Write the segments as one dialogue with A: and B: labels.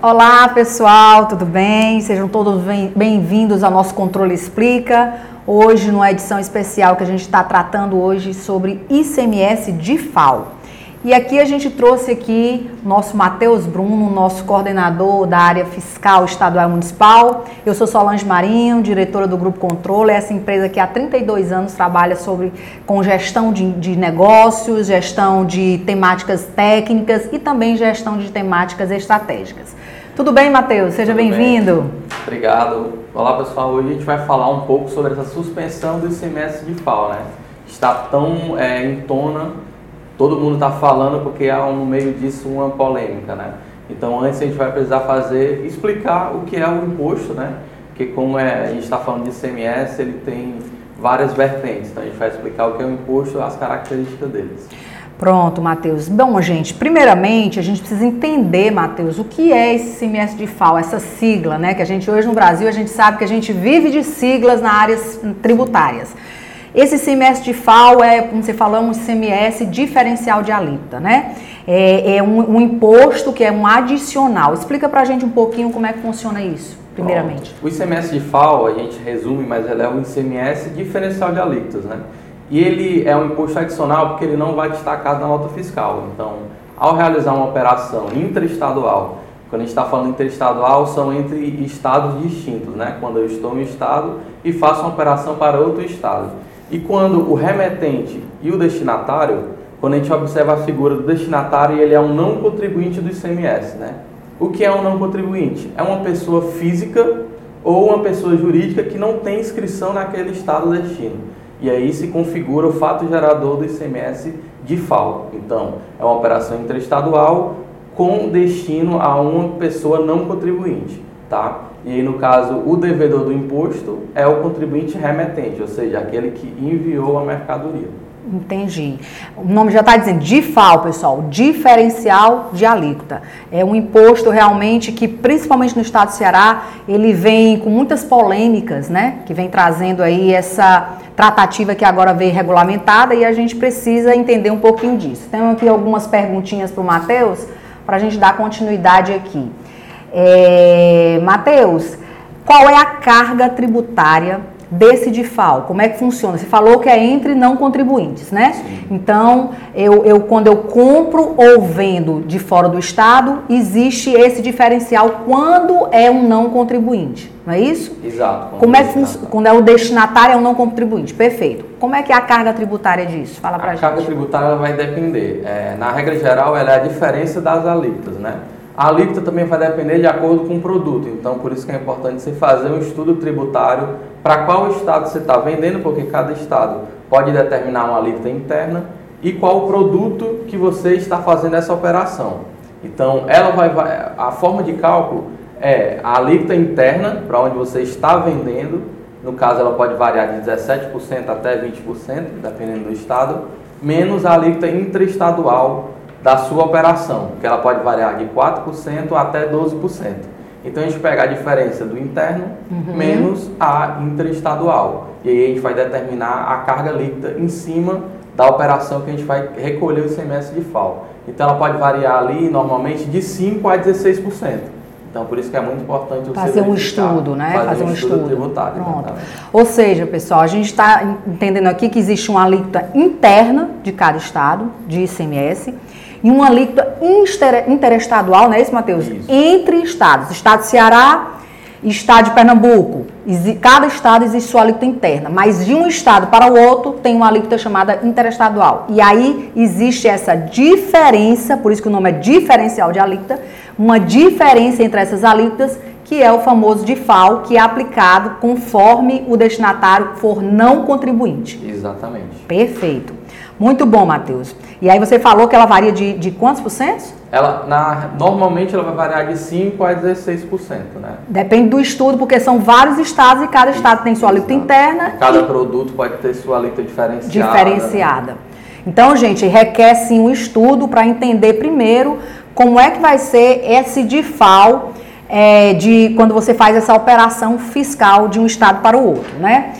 A: Olá pessoal, tudo bem? Sejam todos bem-vindos ao nosso Controle Explica. Hoje, numa edição especial que a gente está tratando hoje sobre ICMS de FAO. E aqui a gente trouxe aqui nosso Matheus Bruno, nosso coordenador da área fiscal estadual e municipal. Eu sou Solange Marinho, diretora do Grupo Controle, essa empresa que há 32 anos trabalha sobre, com gestão de, de negócios, gestão de temáticas técnicas e também gestão de temáticas estratégicas. Tudo bem, Matheus? Seja bem-vindo.
B: Obrigado. Olá, pessoal. Hoje a gente vai falar um pouco sobre essa suspensão do ICMS de FAO, né? Está tão é, em tona todo mundo está falando porque há no meio disso uma polêmica, né? Então antes a gente vai precisar fazer, explicar o que é o imposto, né? Porque como é, a gente está falando de ICMS, ele tem várias vertentes, então a gente vai explicar o que é o imposto, as características deles.
A: Pronto, Matheus. Bom, gente, primeiramente a gente precisa entender, Matheus, o que é esse ICMS de FAO, essa sigla, né? Que a gente hoje no Brasil, a gente sabe que a gente vive de siglas na áreas tributárias. Esse ICMS de FAO é, como você falou, um ICMS diferencial de alíquota, né? É, é um, um, imposto que é um adicional. Explica pra gente um pouquinho como é que funciona isso, primeiramente.
B: Bom, o ICMS de FAO, a gente resume, mas ele é um ICMS diferencial de alíquotas, né? E ele é um imposto adicional porque ele não vai destacar na nota fiscal. Então, ao realizar uma operação interestadual, quando a gente está falando interestadual, são entre estados distintos, né? Quando eu estou em um estado e faço uma operação para outro estado. E quando o remetente e o destinatário, quando a gente observa a figura do destinatário, ele é um não contribuinte do ICMS, né? O que é um não contribuinte? É uma pessoa física ou uma pessoa jurídica que não tem inscrição naquele estado destino. E aí se configura o fato gerador do ICMS de FAO. Então, é uma operação interestadual com destino a uma pessoa não contribuinte, tá? E aí, no caso, o devedor do imposto é o contribuinte remetente, ou seja, aquele que enviou a mercadoria.
A: Entendi. O nome já está dizendo DIFAL, pessoal, diferencial de alíquota. É um imposto realmente que, principalmente no estado do Ceará, ele vem com muitas polêmicas, né? Que vem trazendo aí essa tratativa que agora veio regulamentada e a gente precisa entender um pouquinho disso. Tenho aqui algumas perguntinhas para o Matheus para a gente dar continuidade aqui. É, Matheus, qual é a carga tributária desse DIFAL? Como é que funciona? Você falou que é entre não contribuintes, né? Sim. Então, eu, eu, quando eu compro ou vendo de fora do Estado, existe esse diferencial quando é um não contribuinte, não é isso?
B: Exato.
A: Como é que quando é o destinatário é um não contribuinte? Perfeito. Como é que é a carga tributária disso? Fala pra
B: a
A: gente.
B: A carga tributária vai depender. É, na regra geral, ela é a diferença das alíquotas, né? A alíquota também vai depender de acordo com o produto, então por isso que é importante você fazer um estudo tributário para qual estado você está vendendo, porque cada estado pode determinar uma alíquota interna e qual o produto que você está fazendo essa operação. Então, ela vai, a forma de cálculo é a alíquota interna para onde você está vendendo, no caso ela pode variar de 17% até 20%, dependendo do estado, menos a alíquota intraestadual da sua operação, que ela pode variar de 4% até 12%. Então a gente pega a diferença do interno uhum. menos a interestadual. E aí a gente vai determinar a carga líquida em cima da operação que a gente vai recolher o ICMS de FAO. Então ela pode variar ali normalmente de 5% a 16%. Então, por isso que é muito importante
A: fazer um estudo, né?
B: Fazer,
A: fazer
B: um,
A: um
B: estudo,
A: estudo
B: tributário.
A: Pronto. Ou seja, pessoal, a gente está entendendo aqui que existe uma alíquota interna de cada estado de ICMS e uma alíquota interestadual, não é isso, Matheus? Isso. Entre estados. Estado de Ceará Estado de Pernambuco. Cada estado existe sua alíquota interna, mas de um estado para o outro tem uma alíquota chamada interestadual. E aí existe essa diferença, por isso que o nome é diferencial de alíquota, uma diferença entre essas alíquotas que é o famoso DIFAL, que é aplicado conforme o destinatário for não contribuinte.
B: Exatamente.
A: Perfeito. Muito bom, Matheus. E aí você falou que ela varia de, de quantos por cento?
B: Ela, na, normalmente ela vai variar de 5% a 16%, né?
A: Depende do estudo, porque são vários estados e cada estado tem sua alíquota interna.
B: Cada e... produto pode ter sua alíquota diferenciada.
A: Diferenciada. Então, gente, requer sim um estudo para entender primeiro como é que vai ser esse DIFAL é, de quando você faz essa operação fiscal de um estado para o outro, né?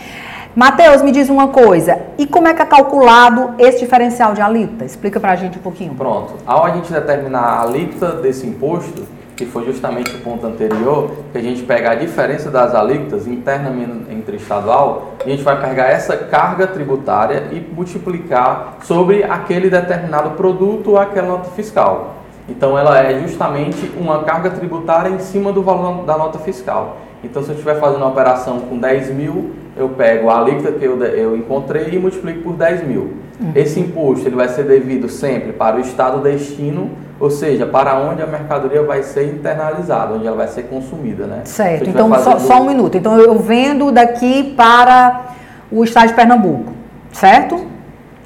A: Mateus, me diz uma coisa, e como é que é calculado esse diferencial de alíquota? Explica para a gente um pouquinho.
B: Pronto. Ao a gente determinar a alíquota desse imposto, que foi justamente o ponto anterior, que a gente pega a diferença das alíquotas internamente entre estadual, a gente vai pegar essa carga tributária e multiplicar sobre aquele determinado produto ou aquela nota fiscal. Então ela é justamente uma carga tributária em cima do valor da nota fiscal. Então se eu estiver fazendo uma operação com 10 mil, eu pego a alíquota que eu, eu encontrei e multiplico por 10 mil. Uhum. Esse imposto ele vai ser devido sempre para o estado destino, ou seja, para onde a mercadoria vai ser internalizada, onde ela vai ser consumida, né?
A: Certo. Então só, só um minuto. Então eu vendo daqui para o estado de Pernambuco, certo?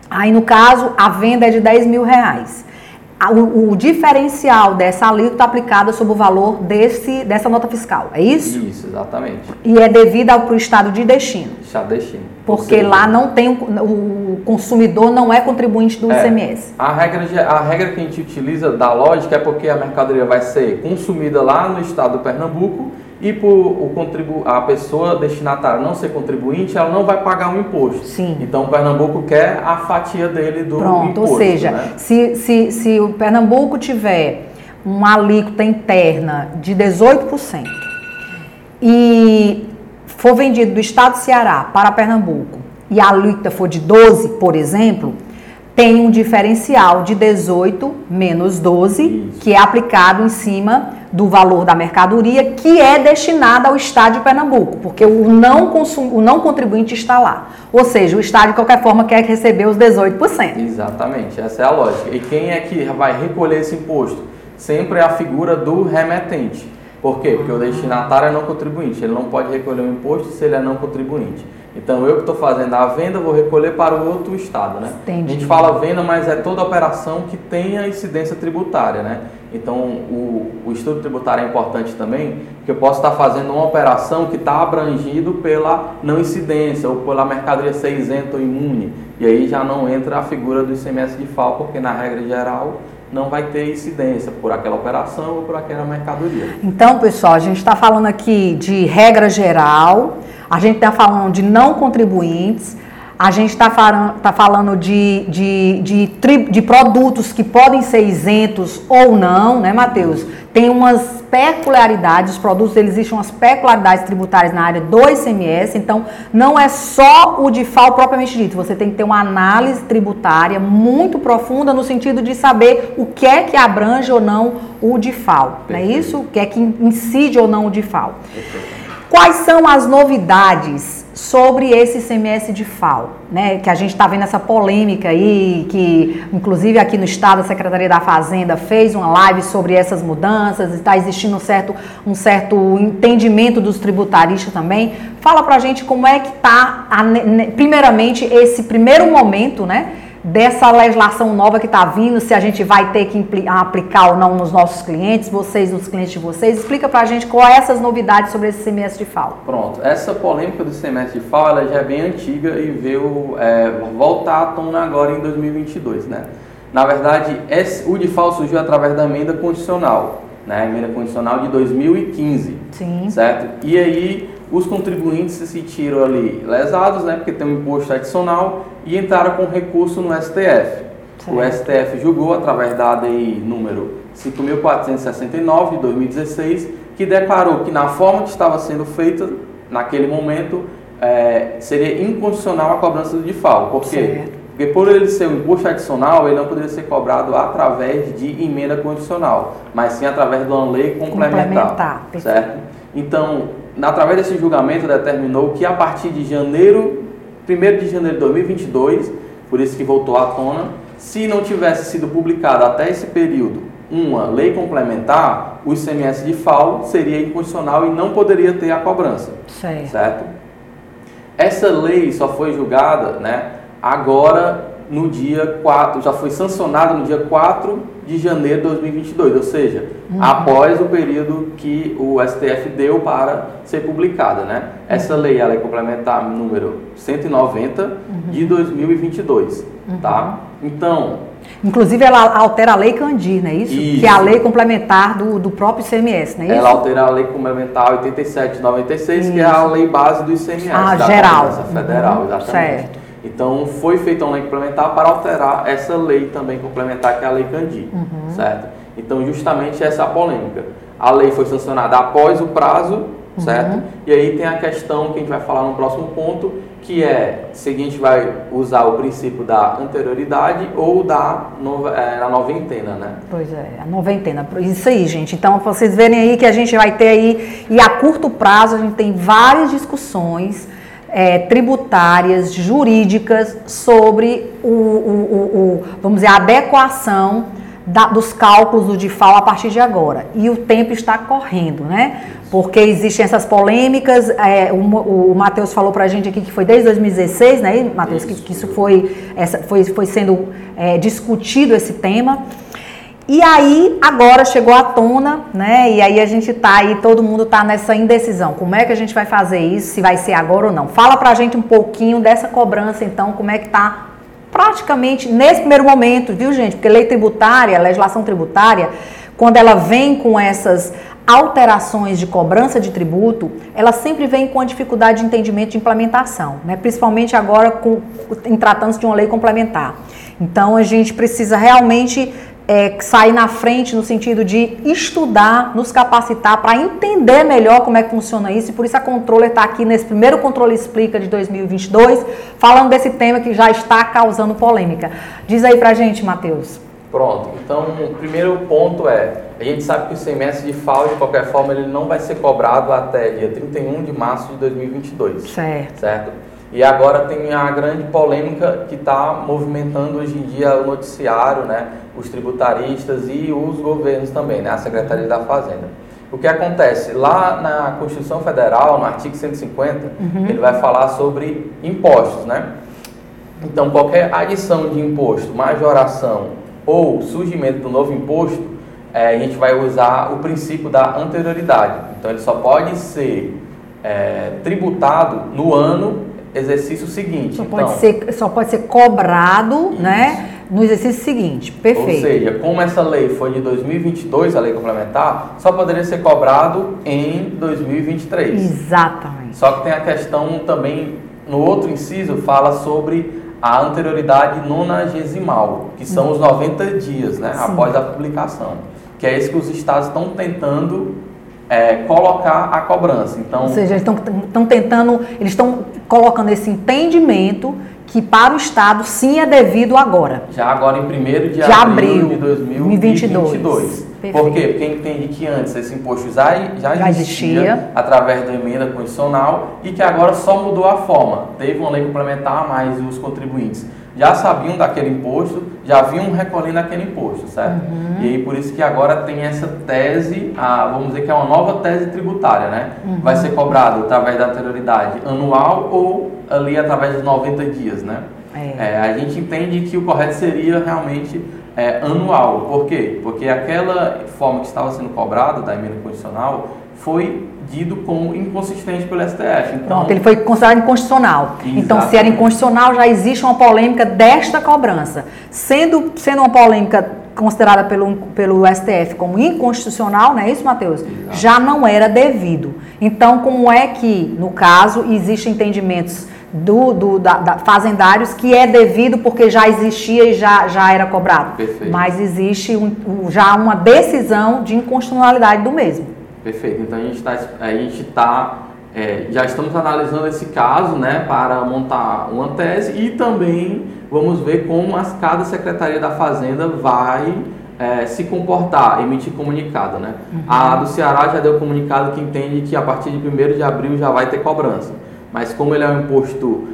A: Aí no caso a venda é de 10 mil reais o, o, diferencial dessa alíquota aplicada sobre o valor desse, dessa nota fiscal, é isso?
B: Isso, exatamente.
A: E é devida para o estado de destino.
B: Estado de destino.
A: Porque lá não tem o, consumidor não é contribuinte do é, ICMS.
B: A regra, a regra que a gente utiliza da lógica é porque a mercadoria vai ser consumida lá no estado do Pernambuco e por o contribu a pessoa destinatária não ser contribuinte, ela não vai pagar o um imposto.
A: Sim.
B: Então o Pernambuco quer a fatia dele do
A: Pronto,
B: imposto.
A: Ou seja, né? se, se, se o Pernambuco tiver uma alíquota interna de 18% e for vendido do estado do Ceará para Pernambuco e a alíquota for de 12, por exemplo, tem um diferencial de 18 menos 12, Isso. que é aplicado em cima do valor da mercadoria, que é destinada ao Estado de Pernambuco, porque o não, consum, o não contribuinte está lá. Ou seja, o Estado, de qualquer forma, quer receber os 18%.
B: Exatamente, essa é a lógica. E quem é que vai recolher esse imposto? Sempre é a figura do remetente. Por quê? Porque o destinatário é não contribuinte, ele não pode recolher o imposto se ele é não contribuinte. Então eu que estou fazendo a venda vou recolher para o outro estado, né?
A: Entendi.
B: A gente fala venda, mas é toda operação que tenha incidência tributária, né? Então o, o estudo tributário é importante também, porque eu posso estar fazendo uma operação que está abrangido pela não incidência ou pela mercadoria ser isenta ou imune. E aí já não entra a figura do ICMS de FAO, porque na regra geral não vai ter incidência por aquela operação ou por aquela mercadoria.
A: Então, pessoal, a gente está falando aqui de regra geral, a gente está falando de não contribuintes, a gente está falando, tá falando de, de, de, de, produtos que podem ser isentos ou não, né, Matheus? Tem umas peculiaridades, os produtos eles existem umas peculiaridades tributárias na área do ICMS, então não é só o DIFAL propriamente dito, você tem que ter uma análise tributária muito profunda no sentido de saber o que é que abrange ou não o DIFAL, não é isso? O que é que incide ou não o DIFAL. Quais são as novidades sobre esse ICMS de FAO, né? Que a gente está vendo essa polêmica aí, que inclusive aqui no estado a Secretaria da Fazenda fez uma live sobre essas mudanças, está existindo um certo, um certo entendimento dos tributaristas também. Fala para a gente como é que está, primeiramente, esse primeiro momento, né? Dessa legislação nova que está vindo, se a gente vai ter que aplicar ou não nos nossos clientes, vocês, nos clientes de vocês. Explica para a gente qual é essas novidades sobre esse semestre de FAO.
B: Pronto, essa polêmica do semestre de FAO ela já é bem antiga e veio é, voltar à tona agora em 2022, né? Na verdade, esse, o de FAO surgiu através da emenda condicional, né? Emenda condicional de 2015,
A: Sim.
B: certo? E aí os contribuintes se sentiram ali lesados, né, porque tem um imposto adicional e entraram com recurso no STF. Sim. O STF julgou através da ADI número 5.469 de 2016, que declarou que na forma que estava sendo feita naquele momento é, seria incondicional a cobrança do DIFAL. Por quê? Porque por ele ser um imposto adicional, ele não poderia ser cobrado através de emenda condicional, mas sim através de uma lei complementar. complementar certo? Então, através desse julgamento, determinou que a partir de janeiro, 1 de janeiro de 2022, por isso que voltou à tona, se não tivesse sido publicado até esse período uma lei complementar, o ICMS de FAO seria incondicional e não poderia ter a cobrança.
A: Certo.
B: certo? Essa lei só foi julgada né, agora no dia 4, já foi sancionada no dia 4 de janeiro de 2022, ou seja, uhum. após o período que o STF deu para ser publicada, né? Essa lei, ela é complementar número 190 uhum. de 2022, uhum. tá? Então...
A: Inclusive, ela altera a lei Candir, não é isso? isso. Que é a lei complementar do, do próprio ICMS, não é isso?
B: Ela altera a lei complementar 8796, isso. que é a lei base do ICMS.
A: Ah, geral.
B: Federal, uhum. exatamente.
A: Certo.
B: Então, foi feita uma lei complementar para alterar essa lei também complementar, que é a Lei Candi, uhum. certo? Então, justamente essa é a polêmica. a lei foi sancionada após o prazo, certo? Uhum. E aí tem a questão que a gente vai falar no próximo ponto, que é se a gente vai usar o princípio da anterioridade ou da nova, é, a noventena, né?
A: Pois é, a noventena. Isso aí, gente. Então, vocês verem aí que a gente vai ter aí, e a curto prazo, a gente tem várias discussões é, tributárias, jurídicas, sobre o, o, o, vamos dizer, a adequação da, dos cálculos do DIFAL a partir de agora. E o tempo está correndo, né? Porque existem essas polêmicas. É, o, o Matheus falou para a gente aqui que foi desde 2016, né, Matheus? Que, que, isso foi, essa, foi, foi sendo é, discutido esse tema. E aí, agora chegou à tona, né? E aí a gente tá aí, todo mundo tá nessa indecisão. Como é que a gente vai fazer isso? Se vai ser agora ou não? Fala pra gente um pouquinho dessa cobrança, então, como é que tá praticamente nesse primeiro momento, viu, gente? Porque lei tributária, legislação tributária, quando ela vem com essas alterações de cobrança de tributo, ela sempre vem com a dificuldade de entendimento de implementação, né? principalmente agora com, em tratando-se de uma lei complementar. Então a gente precisa realmente é, sair na frente no sentido de estudar, nos capacitar para entender melhor como é que funciona isso. E por isso a Controller está aqui nesse primeiro Controle Explica de 2022, falando desse tema que já está causando polêmica. Diz aí para gente, Matheus.
B: Pronto. Então, o primeiro ponto é, a gente sabe que o semestre de FAO, de qualquer forma, ele não vai ser cobrado até dia 31 de março de 2022.
A: Certo.
B: Certo? E agora tem a grande polêmica que está movimentando hoje em dia o noticiário, né, os tributaristas e os governos também, né, a Secretaria da Fazenda. O que acontece? Lá na Constituição Federal, no artigo 150, uhum. ele vai falar sobre impostos, né? Então, qualquer adição de imposto, majoração ou surgimento do novo imposto, é, a gente vai usar o princípio da anterioridade. Então, ele só pode ser é, tributado no ano exercício seguinte.
A: Só
B: então,
A: pode ser, só pode ser cobrado, isso. né? No exercício seguinte, perfeito.
B: Ou seja, como essa lei foi de 2022, a lei complementar, só poderia ser cobrado em 2023.
A: Exatamente.
B: Só que tem a questão também, no outro inciso, fala sobre a anterioridade nonagesimal, que são os 90 dias, né, Sim. após a publicação. Que é isso que os estados estão tentando é, colocar a cobrança. Então,
A: Ou seja, eles estão tentando, eles estão colocando esse entendimento que para o Estado sim é devido agora.
B: Já agora em 1 de, de abril, de 2022. 2022. Por quê? Porque entende que antes esse imposto já, já, já existia, existia, através da emenda constitucional e que agora só mudou a forma. Teve uma lei complementar, mas os contribuintes já sabiam daquele imposto, já vinham recolhendo aquele imposto, certo? Uhum. E aí por isso que agora tem essa tese, a, vamos dizer que é uma nova tese tributária, né? Uhum. Vai ser cobrado através da anterioridade anual ou ali através dos 90 dias, né? É. É, a gente entende que o correto seria realmente é, anual. Por quê? Porque aquela forma que estava sendo cobrada da emenda condicional foi dito como inconsistente pelo STF.
A: Então, Pronto, ele foi considerado inconstitucional. Exatamente. Então, se era inconstitucional, já existe uma polêmica desta cobrança. Sendo, sendo uma polêmica considerada pelo, pelo STF como inconstitucional, não é isso, Matheus? Exato. Já não era devido. Então, como é que, no caso, existem entendimentos do, do da, da, fazendários que é devido porque já existia e já, já era cobrado.
B: Perfeito.
A: Mas existe um, já uma decisão de inconstitucionalidade do mesmo.
B: Perfeito. Então a gente está, a gente tá, é, já estamos analisando esse caso, né, para montar uma tese e também vamos ver como as, cada secretaria da Fazenda vai é, se comportar, emitir comunicado, né? Uhum. A do Ceará já deu comunicado que entende que a partir de 1 de abril já vai ter cobrança. Mas como ele é um imposto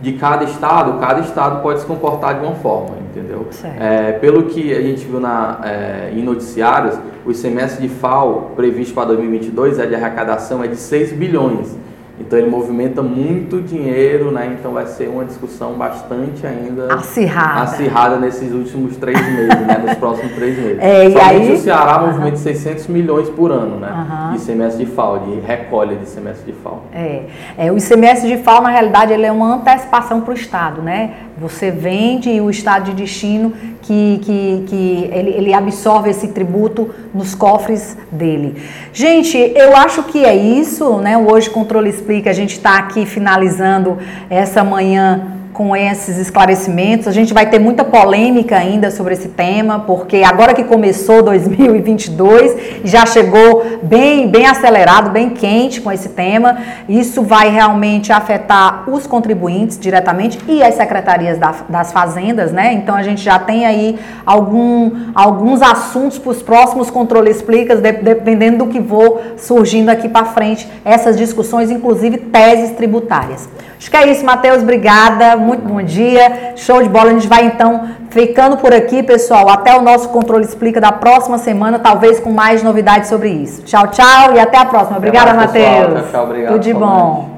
B: de cada estado, cada estado pode se comportar de uma forma, entendeu? É, pelo que a gente viu na, é, em noticiários, o semestre de FAO previsto para 2022 é de arrecadação é de 6 bilhões. Então ele movimenta muito dinheiro, né? Então vai ser uma discussão bastante ainda
A: acirrada,
B: acirrada nesses últimos três meses, né? Nos próximos três meses.
A: É,
B: Somente
A: aí...
B: o Ceará uhum. movimenta 600 milhões por ano, né? Uhum. De semestre de FAO, de recolha de semestre de FAO.
A: É, é o semestre de FAO na realidade ele é uma antecipação para o Estado, né? Você vende e o Estado de destino que, que, que ele, ele absorve esse tributo nos cofres dele. Gente, eu acho que é isso, né? Hoje Controle Explica, a gente está aqui finalizando essa manhã com esses esclarecimentos. A gente vai ter muita polêmica ainda sobre esse tema, porque agora que começou 2022, já chegou bem, bem acelerado, bem quente com esse tema. Isso vai realmente afetar os contribuintes diretamente e as secretarias das fazendas, né? Então a gente já tem aí algum, alguns assuntos para os próximos controles explicas, dependendo do que vou surgindo aqui para frente, essas discussões, inclusive teses tributárias. Acho que é isso, Matheus. Obrigada. Muito bom dia. Show de bola. A gente vai então ficando por aqui, pessoal. Até o nosso Controle Explica da próxima semana, talvez com mais novidades sobre isso. Tchau, tchau e até a próxima. Obrigada, Matheus.
B: Tchau, tchau. Obrigado.
A: Tudo de bom.